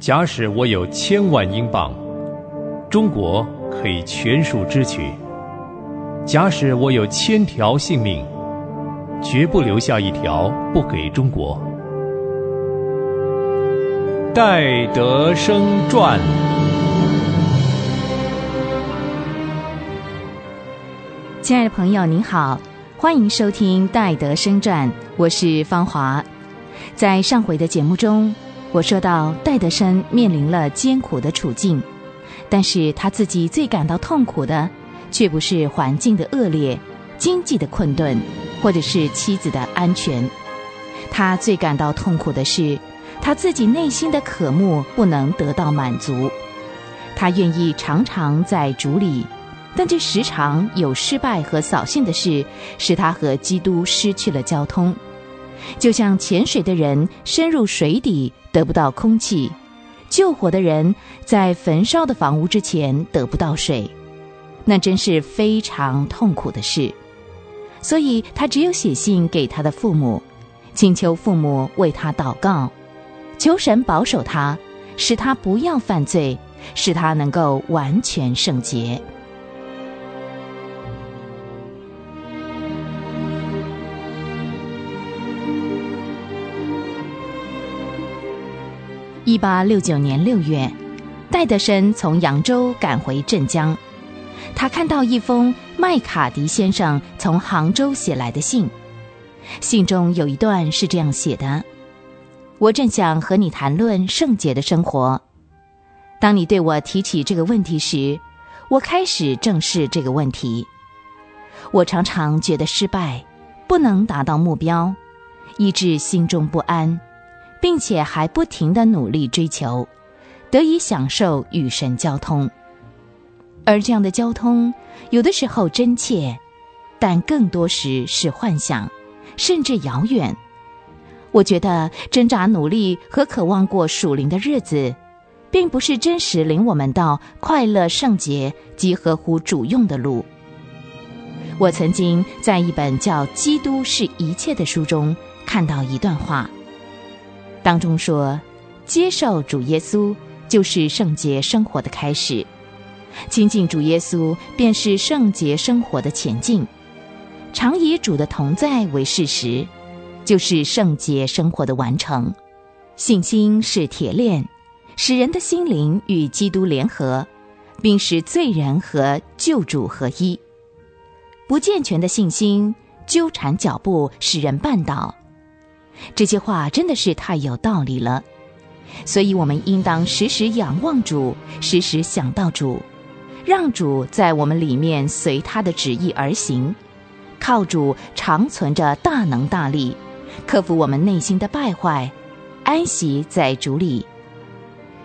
假使我有千万英镑，中国可以全数支取；假使我有千条性命，绝不留下一条不给中国。戴德生传。亲爱的朋友，您好，欢迎收听《戴德生传》，我是芳华。在上回的节目中。我说到，戴德生面临了艰苦的处境，但是他自己最感到痛苦的，却不是环境的恶劣、经济的困顿，或者是妻子的安全。他最感到痛苦的是，他自己内心的渴慕不能得到满足。他愿意常常在主里，但却时常有失败和扫兴的事，使他和基督失去了交通。就像潜水的人深入水底得不到空气，救火的人在焚烧的房屋之前得不到水，那真是非常痛苦的事。所以他只有写信给他的父母，请求父母为他祷告，求神保守他，使他不要犯罪，使他能够完全圣洁。一八六九年六月，戴德生从扬州赶回镇江。他看到一封麦卡迪先生从杭州写来的信，信中有一段是这样写的：“我正想和你谈论圣洁的生活。当你对我提起这个问题时，我开始正视这个问题。我常常觉得失败，不能达到目标，以致心中不安。”并且还不停的努力追求，得以享受与神交通。而这样的交通，有的时候真切，但更多时是幻想，甚至遥远。我觉得挣扎努力和渴望过属灵的日子，并不是真实领我们到快乐圣洁及合乎主用的路。我曾经在一本叫《基督是一切》的书中看到一段话。当中说，接受主耶稣就是圣洁生活的开始，亲近主耶稣便是圣洁生活的前进，常以主的同在为事实，就是圣洁生活的完成。信心是铁链，使人的心灵与基督联合，并使罪人和救主合一。不健全的信心纠缠脚步，使人绊倒。这些话真的是太有道理了，所以我们应当时时仰望主，时时想到主，让主在我们里面随他的旨意而行，靠主长存着大能大力，克服我们内心的败坏，安息在主里。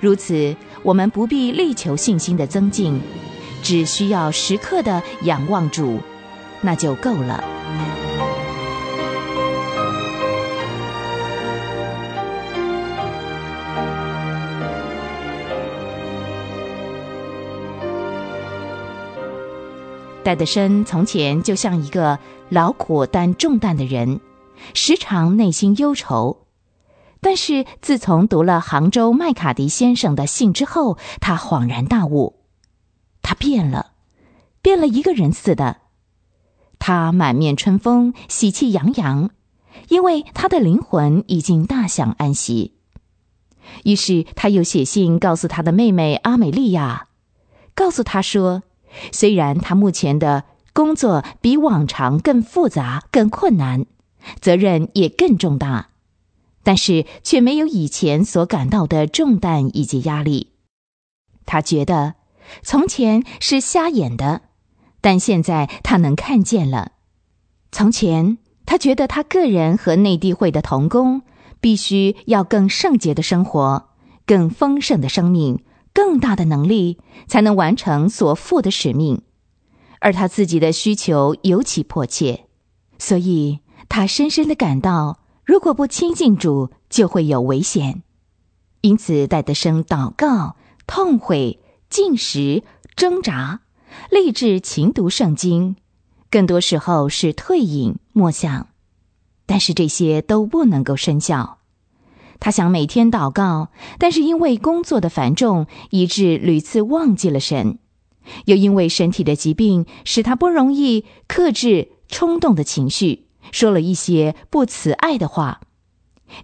如此，我们不必力求信心的增进，只需要时刻的仰望主，那就够了。戴德生从前就像一个劳苦担重担的人，时常内心忧愁。但是自从读了杭州麦卡迪先生的信之后，他恍然大悟，他变了，变了一个人似的。他满面春风，喜气洋洋，因为他的灵魂已经大享安息。于是他又写信告诉他的妹妹阿美利亚，告诉他说。虽然他目前的工作比往常更复杂、更困难，责任也更重大，但是却没有以前所感到的重担以及压力。他觉得从前是瞎眼的，但现在他能看见了。从前他觉得他个人和内地会的同工必须要更圣洁的生活，更丰盛的生命。更大的能力才能完成所负的使命，而他自己的需求尤其迫切，所以他深深的感到，如果不亲近主，就会有危险。因此，戴德生祷告、痛悔、进食、挣扎、立志勤读圣经，更多时候是退隐默想，但是这些都不能够生效。他想每天祷告，但是因为工作的繁重，以致屡次忘记了神；又因为身体的疾病，使他不容易克制冲动的情绪，说了一些不慈爱的话。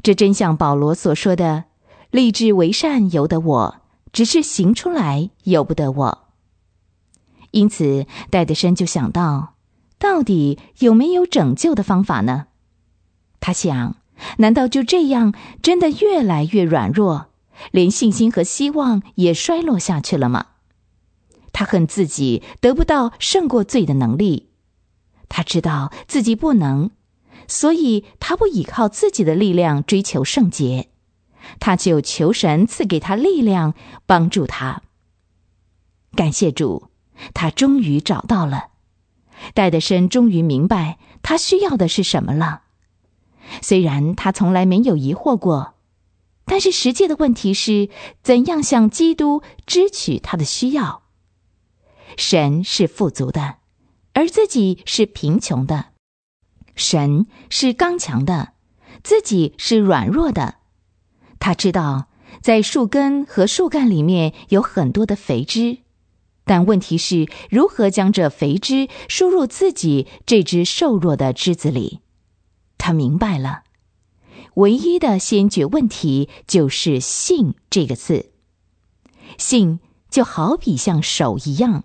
这真像保罗所说的：“立志为善由得我，只是行出来由不得我。”因此，戴德生就想到，到底有没有拯救的方法呢？他想。难道就这样真的越来越软弱，连信心和希望也衰落下去了吗？他恨自己得不到胜过罪的能力，他知道自己不能，所以他不依靠自己的力量追求圣洁，他就求神赐给他力量，帮助他。感谢主，他终于找到了，戴德生终于明白他需要的是什么了。虽然他从来没有疑惑过，但是实际的问题是怎样向基督支取他的需要。神是富足的，而自己是贫穷的；神是刚强的，自己是软弱的。他知道在树根和树干里面有很多的肥汁，但问题是如何将这肥汁输入自己这只瘦弱的枝子里。他明白了，唯一的先决问题就是“信”这个字。信就好比像手一样，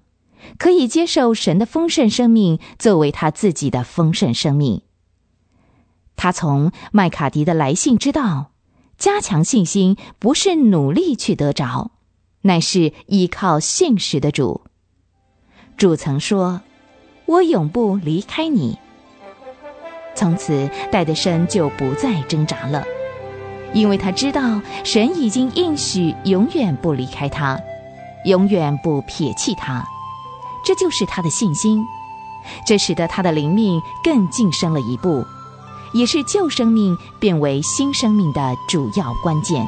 可以接受神的丰盛生命作为他自己的丰盛生命。他从麦卡迪的来信知道，加强信心不是努力去得着，乃是依靠信实的主。主曾说：“我永不离开你。”从此，戴德生就不再挣扎了，因为他知道神已经应许永远不离开他，永远不撇弃他。这就是他的信心，这使得他的灵命更晋升了一步，也是旧生命变为新生命的主要关键。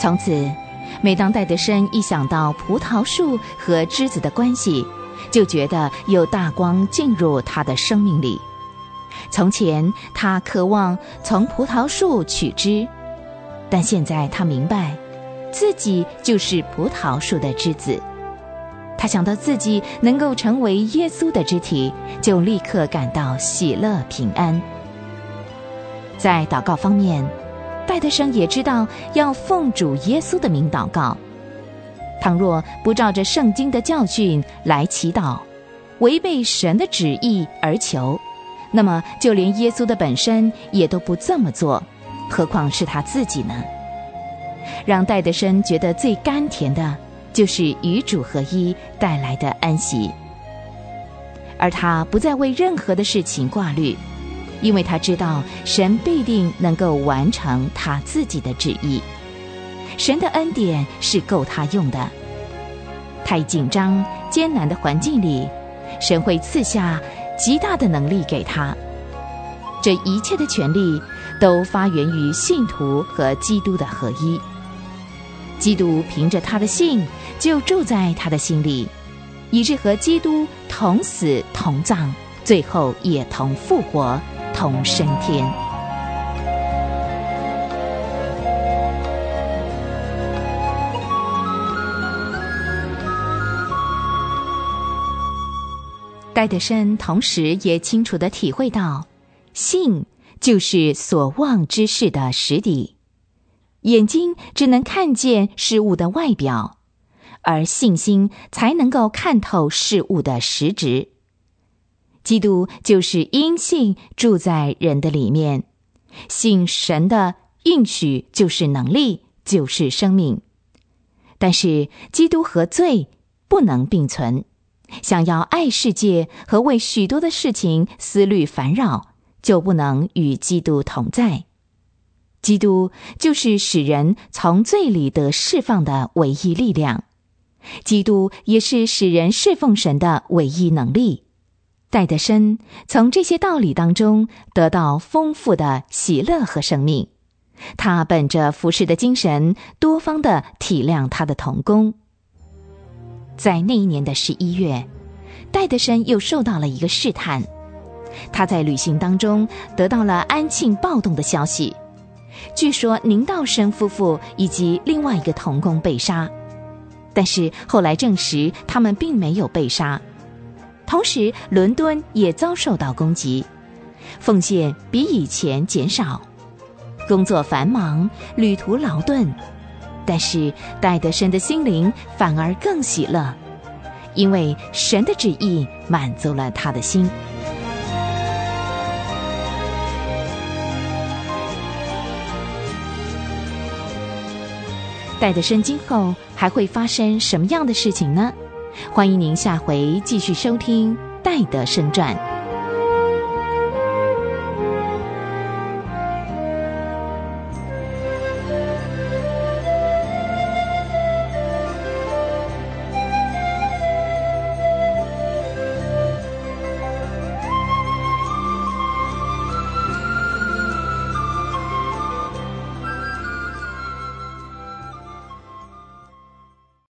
从此，每当戴德生一想到葡萄树和枝子的关系，就觉得有大光进入他的生命里。从前，他渴望从葡萄树取枝，但现在他明白，自己就是葡萄树的枝子。他想到自己能够成为耶稣的肢体，就立刻感到喜乐平安。在祷告方面。戴德生也知道要奉主耶稣的名祷告。倘若不照着圣经的教训来祈祷，违背神的旨意而求，那么就连耶稣的本身也都不这么做，何况是他自己呢？让戴德生觉得最甘甜的，就是与主合一带来的安息，而他不再为任何的事情挂虑。因为他知道神必定能够完成他自己的旨意，神的恩典是够他用的。太紧张艰难的环境里，神会赐下极大的能力给他。这一切的权利都发源于信徒和基督的合一。基督凭着他的信就住在他的心里，以致和基督同死同葬，最后也同复活。同升天。戴德生同时也清楚的体会到，信就是所望之事的实底。眼睛只能看见事物的外表，而信心才能够看透事物的实质。基督就是因信住在人的里面，信神的应许就是能力，就是生命。但是基督和罪不能并存，想要爱世界和为许多的事情思虑烦扰，就不能与基督同在。基督就是使人从罪里得释放的唯一力量，基督也是使人侍奉神的唯一能力。戴德生从这些道理当中得到丰富的喜乐和生命，他本着服侍的精神，多方的体谅他的童工。在那一年的十一月，戴德生又受到了一个试探。他在旅行当中得到了安庆暴动的消息，据说宁道生夫妇以及另外一个童工被杀，但是后来证实他们并没有被杀。同时，伦敦也遭受到攻击，奉献比以前减少，工作繁忙，旅途劳顿，但是戴德生的心灵反而更喜乐，因为神的旨意满足了他的心。戴德生今后还会发生什么样的事情呢？欢迎您下回继续收听《戴德生传》。